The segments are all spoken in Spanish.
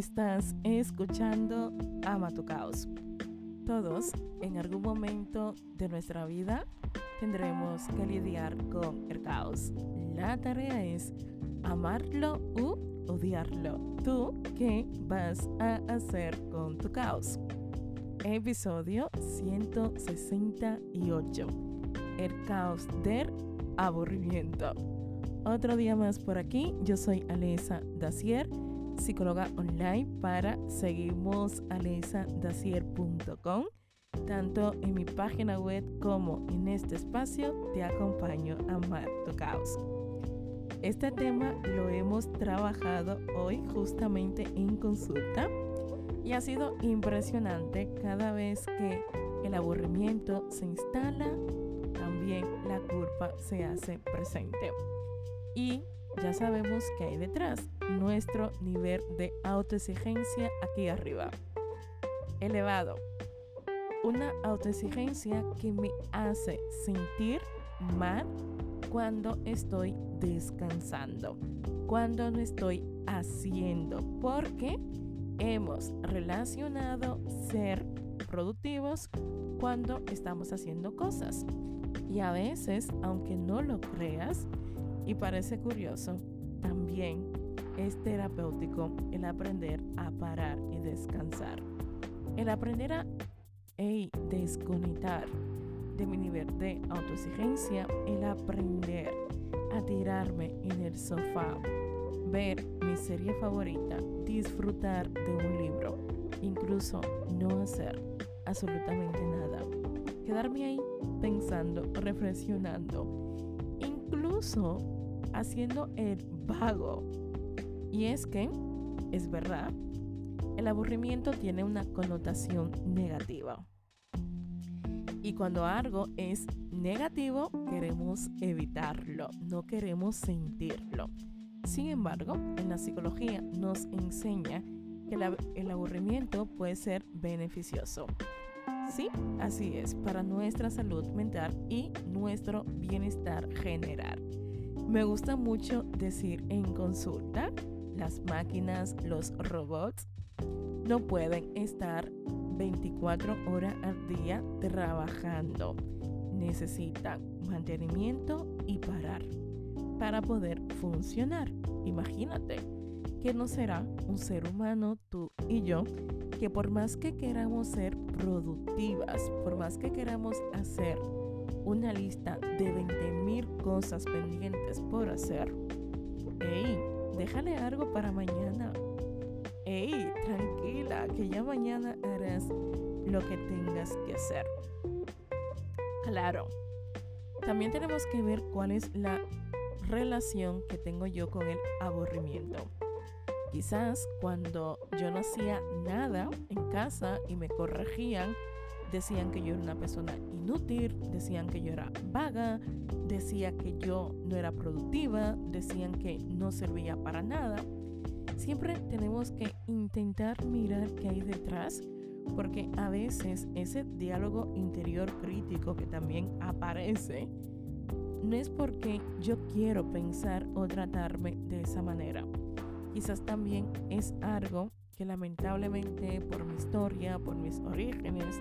Estás escuchando Ama tu caos. Todos en algún momento de nuestra vida tendremos que lidiar con el caos. La tarea es amarlo u odiarlo. ¿Tú qué vas a hacer con tu caos? Episodio 168. El caos del aburrimiento. Otro día más por aquí. Yo soy Alesa Dacier, psicóloga online para seguimos Tanto en mi página web como en este espacio te acompaño a amar tu caos. Este tema lo hemos trabajado hoy justamente en consulta y ha sido impresionante cada vez que el aburrimiento se instala, también la culpa se hace presente. Y ya sabemos que hay detrás nuestro nivel de autoexigencia aquí arriba. Elevado. Una autoexigencia que me hace sentir mal cuando estoy descansando, cuando no estoy haciendo, porque hemos relacionado ser productivos cuando estamos haciendo cosas. Y a veces, aunque no lo creas, y parece curioso, también es terapéutico el aprender a parar y descansar. El aprender a desconectar de mi nivel de autoexigencia, el aprender a tirarme en el sofá, ver mi serie favorita, disfrutar de un libro, incluso no hacer absolutamente nada. Quedarme ahí pensando, reflexionando, incluso haciendo el vago. Y es que, es verdad, el aburrimiento tiene una connotación negativa. Y cuando algo es negativo, queremos evitarlo, no queremos sentirlo. Sin embargo, en la psicología nos enseña que el aburrimiento puede ser beneficioso. Sí, así es, para nuestra salud mental y nuestro bienestar general. Me gusta mucho decir en consulta, las máquinas, los robots, no pueden estar 24 horas al día trabajando. Necesitan mantenimiento y parar para poder funcionar. Imagínate que no será un ser humano, tú y yo, que por más que queramos ser productivas, por más que queramos hacer una lista de 20.000 cosas pendientes por hacer. ¡Ey! Déjale algo para mañana. ¡Ey! Tranquila, que ya mañana harás lo que tengas que hacer. Claro. También tenemos que ver cuál es la relación que tengo yo con el aburrimiento. Quizás cuando yo no hacía nada en casa y me corregían, decían que yo era una persona inútil, decían que yo era vaga, decía que yo no era productiva, decían que no servía para nada. Siempre tenemos que intentar mirar qué hay detrás, porque a veces ese diálogo interior crítico que también aparece, no es porque yo quiero pensar o tratarme de esa manera. Quizás también es algo que lamentablemente por mi historia, por mis orígenes,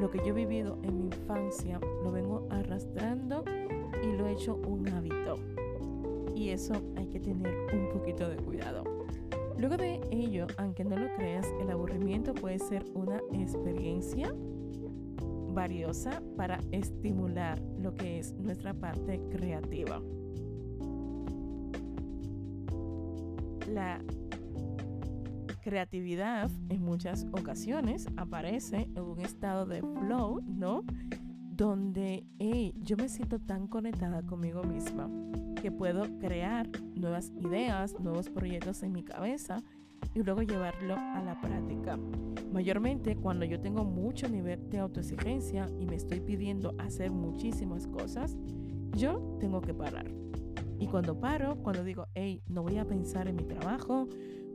lo que yo he vivido en mi infancia lo vengo arrastrando y lo he hecho un hábito. Y eso hay que tener un poquito de cuidado. Luego de ello, aunque no lo creas, el aburrimiento puede ser una experiencia valiosa para estimular lo que es nuestra parte creativa. La creatividad en muchas ocasiones aparece en un estado de flow, ¿no? Donde yo me siento tan conectada conmigo misma que puedo crear nuevas ideas, nuevos proyectos en mi cabeza y luego llevarlo a la práctica. Mayormente cuando yo tengo mucho nivel de autoexigencia y me estoy pidiendo hacer muchísimas cosas, yo tengo que parar. Y cuando paro, cuando digo, hey, no voy a pensar en mi trabajo,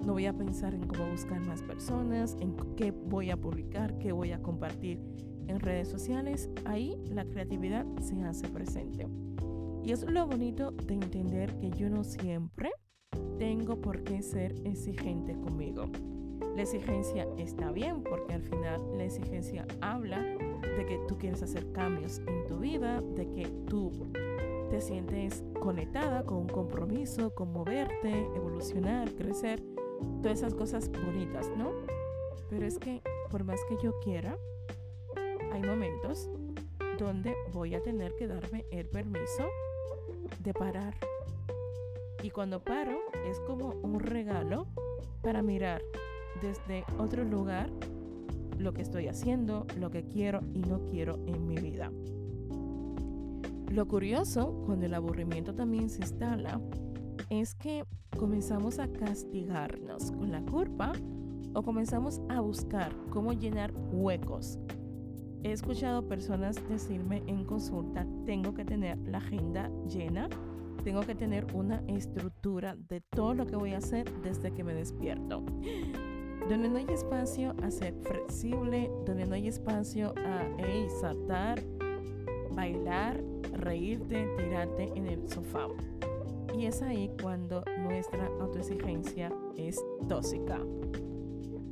no voy a pensar en cómo buscar más personas, en qué voy a publicar, qué voy a compartir en redes sociales. Ahí la creatividad se hace presente. Y es lo bonito de entender que yo no siempre tengo por qué ser exigente conmigo. La exigencia está bien porque al final la exigencia habla de que tú quieres hacer cambios en tu vida, de que tú te sientes conectada con un compromiso, con moverte, evolucionar, crecer, todas esas cosas bonitas, ¿no? Pero es que por más que yo quiera, hay momentos donde voy a tener que darme el permiso de parar. Y cuando paro es como un regalo para mirar desde otro lugar lo que estoy haciendo, lo que quiero y no quiero en mi vida. Lo curioso, cuando el aburrimiento también se instala, es que comenzamos a castigarnos con la culpa o comenzamos a buscar cómo llenar huecos. He escuchado personas decirme en consulta, tengo que tener la agenda llena, tengo que tener una estructura de todo lo que voy a hacer desde que me despierto donde no hay espacio a ser flexible, donde no hay espacio a saltar, bailar, reírte, tirarte en el sofá. Y es ahí cuando nuestra autoexigencia es tóxica.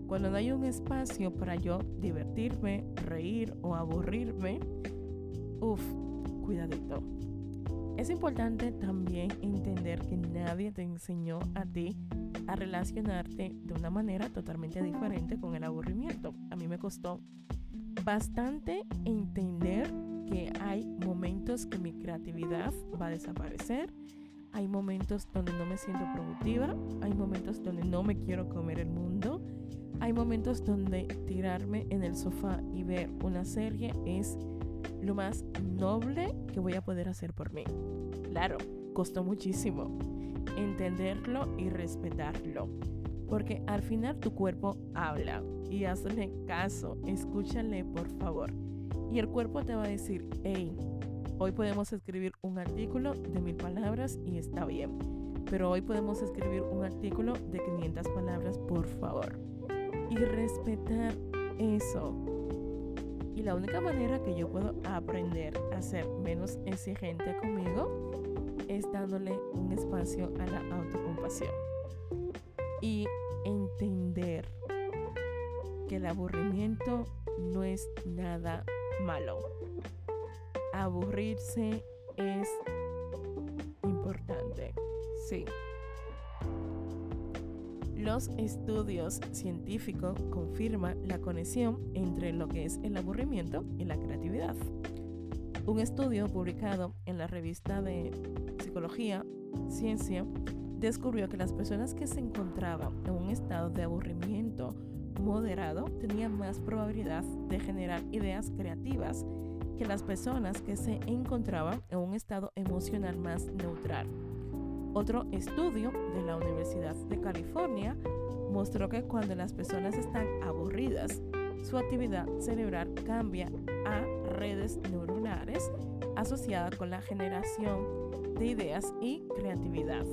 Cuando no hay un espacio para yo divertirme, reír o aburrirme, uff, cuidadito. Es importante también entender que nadie te enseñó a ti a relacionarte de una manera totalmente diferente con el aburrimiento. A mí me costó bastante entender que hay momentos que mi creatividad va a desaparecer, hay momentos donde no me siento productiva, hay momentos donde no me quiero comer el mundo, hay momentos donde tirarme en el sofá y ver una serie es lo más noble que voy a poder hacer por mí. Claro, costó muchísimo entenderlo y respetarlo. Porque al final tu cuerpo habla y hazle caso, escúchale por favor. Y el cuerpo te va a decir, hey, hoy podemos escribir un artículo de mil palabras y está bien. Pero hoy podemos escribir un artículo de 500 palabras, por favor. Y respetar eso. Y la única manera que yo puedo aprender a ser menos exigente conmigo es dándole un espacio a la autocompasión y entender que el aburrimiento no es nada malo. Aburrirse es importante, sí. Los estudios científicos confirman la conexión entre lo que es el aburrimiento y la creatividad. Un estudio publicado en la revista de Psicología, Ciencia, descubrió que las personas que se encontraban en un estado de aburrimiento moderado tenían más probabilidad de generar ideas creativas que las personas que se encontraban en un estado emocional más neutral. Otro estudio de la Universidad de California mostró que cuando las personas están aburridas, su actividad cerebral cambia a redes neuronales asociadas con la generación de ideas y creatividad.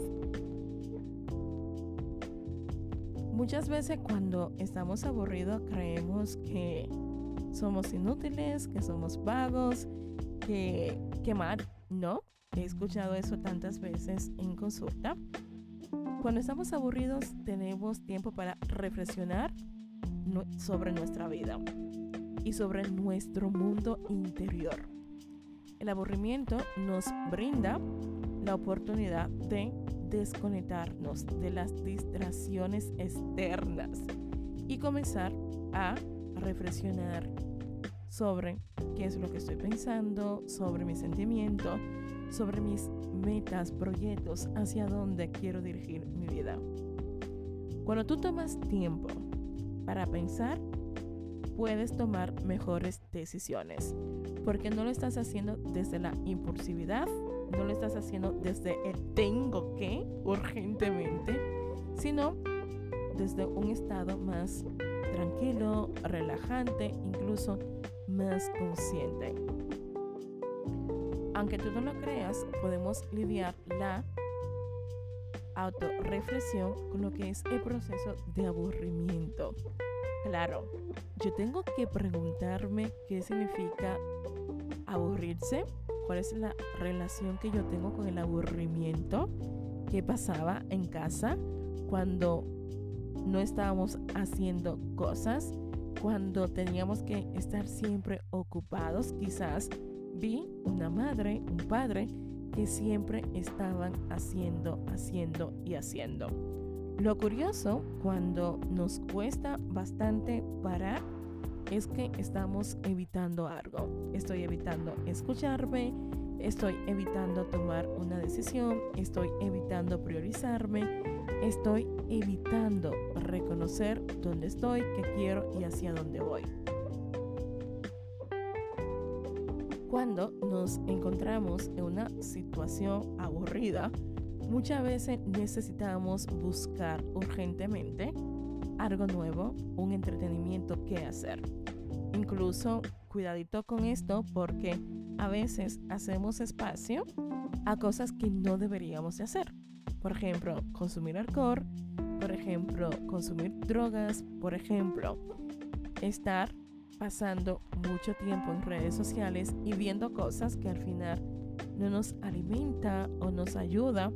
Muchas veces cuando estamos aburridos creemos que somos inútiles, que somos vagos, que, que mal, no. He escuchado eso tantas veces en consulta. Cuando estamos aburridos tenemos tiempo para reflexionar sobre nuestra vida y sobre nuestro mundo interior. El aburrimiento nos brinda la oportunidad de desconectarnos de las distracciones externas y comenzar a reflexionar sobre qué es lo que estoy pensando, sobre mi sentimiento, sobre mis metas, proyectos, hacia dónde quiero dirigir mi vida. Cuando tú tomas tiempo para pensar, puedes tomar mejores decisiones, porque no lo estás haciendo desde la impulsividad, no lo estás haciendo desde el tengo que urgentemente, sino desde un estado más tranquilo, relajante, incluso más consciente. Aunque tú no lo creas, podemos lidiar la autorreflexión con lo que es el proceso de aburrimiento. Claro, yo tengo que preguntarme qué significa aburrirse, cuál es la relación que yo tengo con el aburrimiento, qué pasaba en casa cuando no estábamos haciendo cosas, cuando teníamos que estar siempre ocupados, quizás vi una madre, un padre que siempre estaban haciendo, haciendo y haciendo. Lo curioso cuando nos cuesta bastante parar es que estamos evitando algo. Estoy evitando escucharme, estoy evitando tomar una decisión, estoy evitando priorizarme, estoy evitando reconocer dónde estoy, qué quiero y hacia dónde voy. Cuando nos encontramos en una situación aburrida, muchas veces necesitamos buscar urgentemente algo nuevo, un entretenimiento que hacer. Incluso cuidadito con esto porque a veces hacemos espacio a cosas que no deberíamos de hacer. Por ejemplo, consumir alcohol, por ejemplo, consumir drogas, por ejemplo, estar pasando mucho tiempo en redes sociales y viendo cosas que al final no nos alimenta o nos ayuda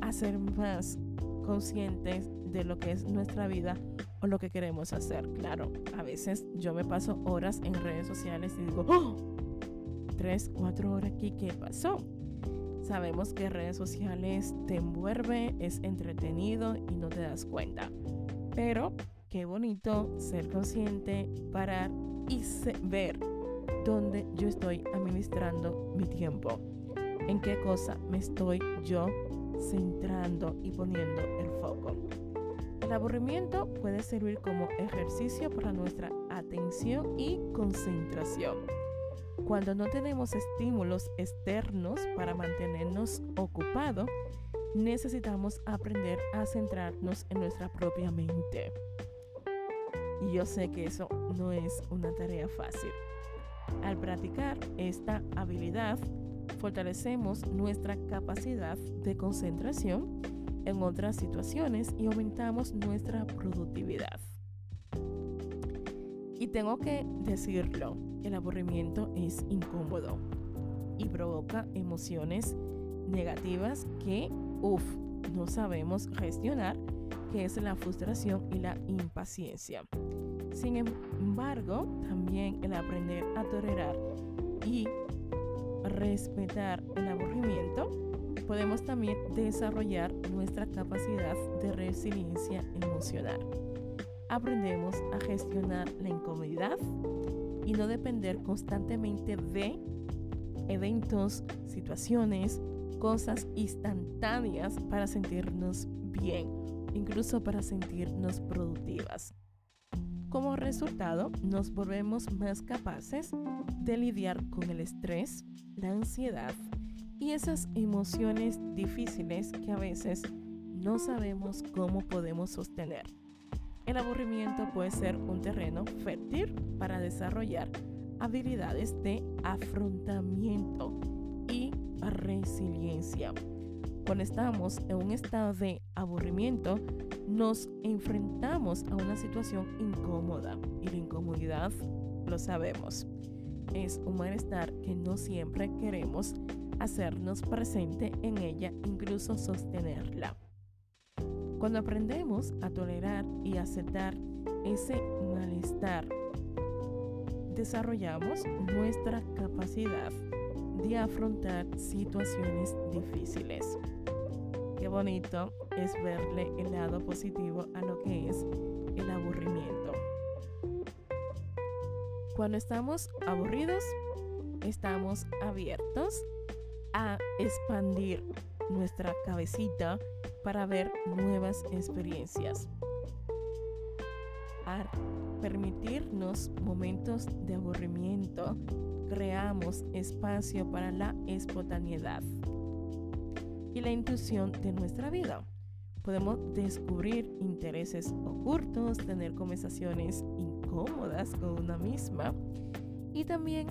a ser más conscientes de lo que es nuestra vida o lo que queremos hacer. Claro, a veces yo me paso horas en redes sociales y digo, ¡Oh! tres, cuatro horas aquí, ¿qué pasó? Sabemos que redes sociales te envuelve, es entretenido y no te das cuenta. Pero qué bonito ser consciente, parar y ver dónde yo estoy administrando mi tiempo. En qué cosa me estoy yo centrando y poniendo el foco. El aburrimiento puede servir como ejercicio para nuestra atención y concentración. Cuando no tenemos estímulos externos para mantenernos ocupados, necesitamos aprender a centrarnos en nuestra propia mente. Y yo sé que eso no es una tarea fácil. Al practicar esta habilidad, fortalecemos nuestra capacidad de concentración en otras situaciones y aumentamos nuestra productividad. Y tengo que decirlo, el aburrimiento es incómodo y provoca emociones negativas que, uff, no sabemos gestionar, que es la frustración y la impaciencia. Sin embargo, también el aprender a tolerar y respetar el aburrimiento, podemos también desarrollar nuestra capacidad de resiliencia emocional aprendemos a gestionar la incomodidad y no depender constantemente de eventos, situaciones, cosas instantáneas para sentirnos bien, incluso para sentirnos productivas. Como resultado, nos volvemos más capaces de lidiar con el estrés, la ansiedad y esas emociones difíciles que a veces no sabemos cómo podemos sostener. El aburrimiento puede ser un terreno fértil para desarrollar habilidades de afrontamiento y resiliencia. Cuando estamos en un estado de aburrimiento, nos enfrentamos a una situación incómoda y la incomodidad, lo sabemos, es un malestar que no siempre queremos hacernos presente en ella, incluso sostenerla. Cuando aprendemos a tolerar y aceptar ese malestar, desarrollamos nuestra capacidad de afrontar situaciones difíciles. Qué bonito es verle el lado positivo a lo que es el aburrimiento. Cuando estamos aburridos, estamos abiertos a expandir nuestra cabecita para ver nuevas experiencias. Al permitirnos momentos de aburrimiento, creamos espacio para la espontaneidad y la intuición de nuestra vida. Podemos descubrir intereses ocultos, tener conversaciones incómodas con una misma y también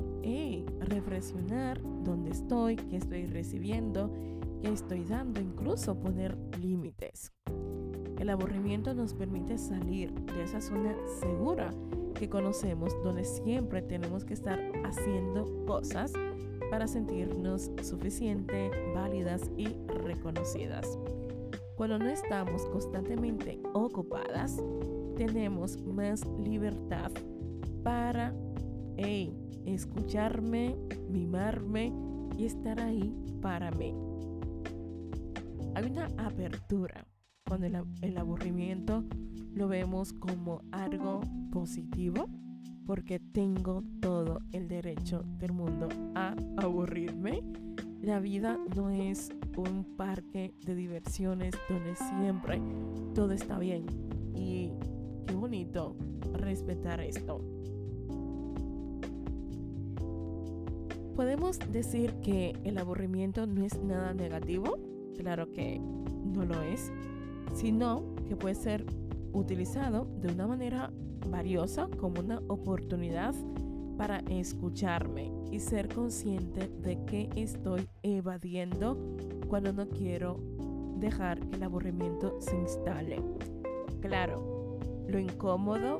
reflexionar dónde estoy, qué estoy recibiendo estoy dando, incluso poner límites. El aburrimiento nos permite salir de esa zona segura que conocemos donde siempre tenemos que estar haciendo cosas para sentirnos suficientes, válidas y reconocidas. Cuando no estamos constantemente ocupadas, tenemos más libertad para escucharme, mimarme y estar ahí para mí. Hay una apertura cuando el, aburrimiento lo vemos como algo positivo porque tengo todo el derecho del mundo a aburrirme. La vida no es un parque de diversiones donde siempre todo está bien. Y qué bonito respetar esto. ¿Podemos decir que el aburrimiento no es nada negativo? Claro que no lo es, sino que puede ser utilizado de una manera valiosa como una oportunidad para escucharme y ser consciente de que estoy evadiendo cuando no quiero dejar que el aburrimiento se instale. Claro, lo incómodo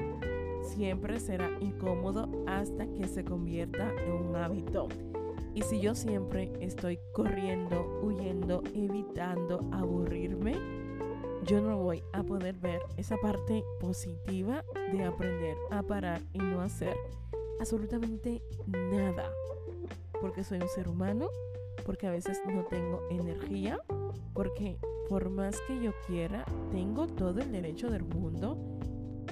siempre será incómodo hasta que se convierta en un hábito. Y si yo siempre estoy corriendo, huyendo, evitando aburrirme, yo no voy a poder ver esa parte positiva de aprender a parar y no hacer absolutamente nada. Porque soy un ser humano, porque a veces no tengo energía, porque por más que yo quiera, tengo todo el derecho del mundo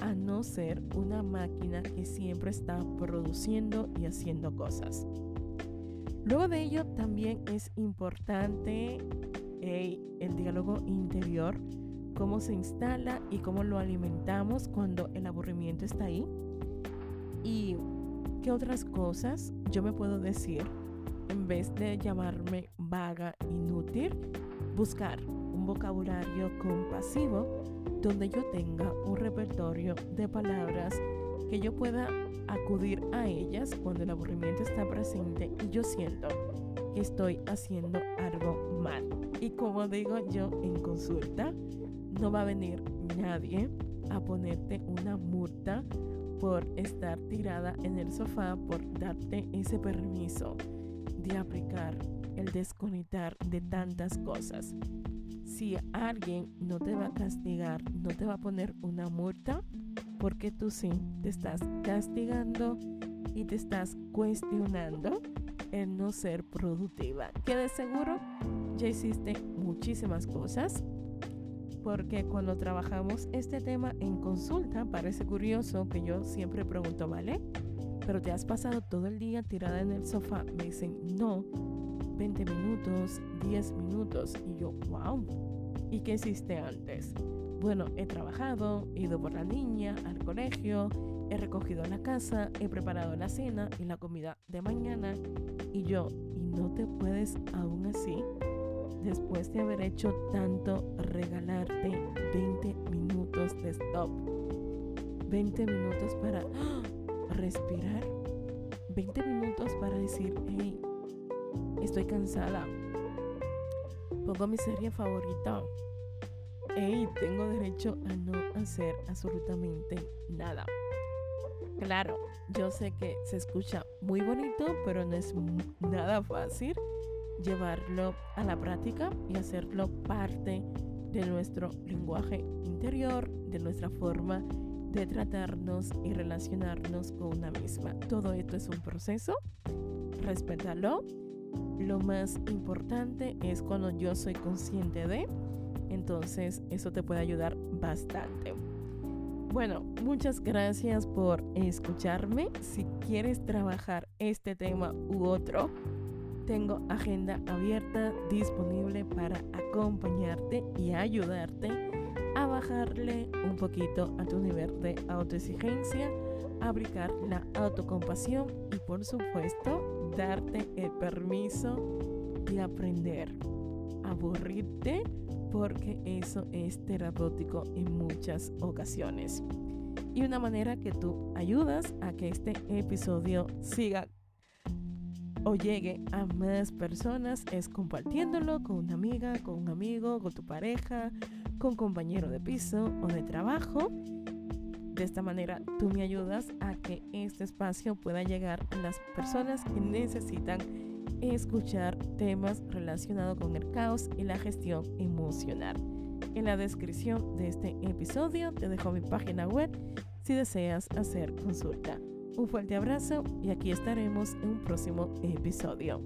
a no ser una máquina que siempre está produciendo y haciendo cosas. Luego de ello también es importante el diálogo interior, cómo se instala y cómo lo alimentamos cuando el aburrimiento está ahí. Y qué otras cosas yo me puedo decir en vez de llamarme vaga, inútil, buscar un vocabulario compasivo donde yo tenga un repertorio de palabras que yo pueda acudir a ellas cuando el aburrimiento está presente y yo siento que estoy haciendo algo mal. Y como digo yo en consulta, no va a venir nadie a ponerte una multa por estar tirada en el sofá, por darte ese permiso de aplicar el desconectar de tantas cosas. Si alguien no te va a castigar, no te va a poner una multa, porque tú sí te estás castigando y te estás cuestionando el no ser productiva. Que de seguro ya hiciste muchísimas cosas, porque cuando trabajamos este tema en consulta parece curioso que yo siempre pregunto, ¿vale? Pero te has pasado todo el día tirada en el sofá. Me dicen, no, 20 minutos, 10 minutos. Y yo, wow. ¿Y qué hiciste antes? Bueno, he trabajado, he ido por la niña al colegio, he recogido la casa, he preparado la cena y la comida de mañana. Y yo, ¿y no te puedes aún así, después de haber hecho tanto, regalarte 20 minutos de stop? 20 minutos para respirar. 20 minutos para decir, hey, estoy cansada. Pongo mi serie favorita. Hey, tengo derecho a no hacer absolutamente nada. Claro, yo sé que se escucha muy bonito, pero no es nada fácil llevarlo a la práctica y hacerlo parte de nuestro lenguaje interior, de nuestra forma de tratarnos y relacionarnos con una misma. Todo esto es un proceso, respétalo. Lo más importante es cuando yo soy consciente de, entonces eso te puede ayudar bastante. Bueno, muchas gracias por escucharme. Si quieres trabajar este tema u otro, tengo agenda abierta disponible para acompañarte y ayudarte a bajarle un poquito a tu nivel de autoexigencia, aplicar la autocompasión y por supuesto darte el permiso de aprender, aburrirte porque eso es terapéutico en muchas ocasiones. Y una manera que tú ayudas a que este episodio siga o llegue a más personas es compartiéndolo con una amiga, con un amigo, con tu pareja, con compañero de piso o de trabajo. De esta manera tú me ayudas a que este espacio pueda llegar a las personas que necesitan escuchar temas relacionados con el caos y la gestión emocional. En la descripción de este episodio te dejo mi página web si deseas hacer consulta. Un fuerte abrazo y aquí estaremos en un próximo episodio.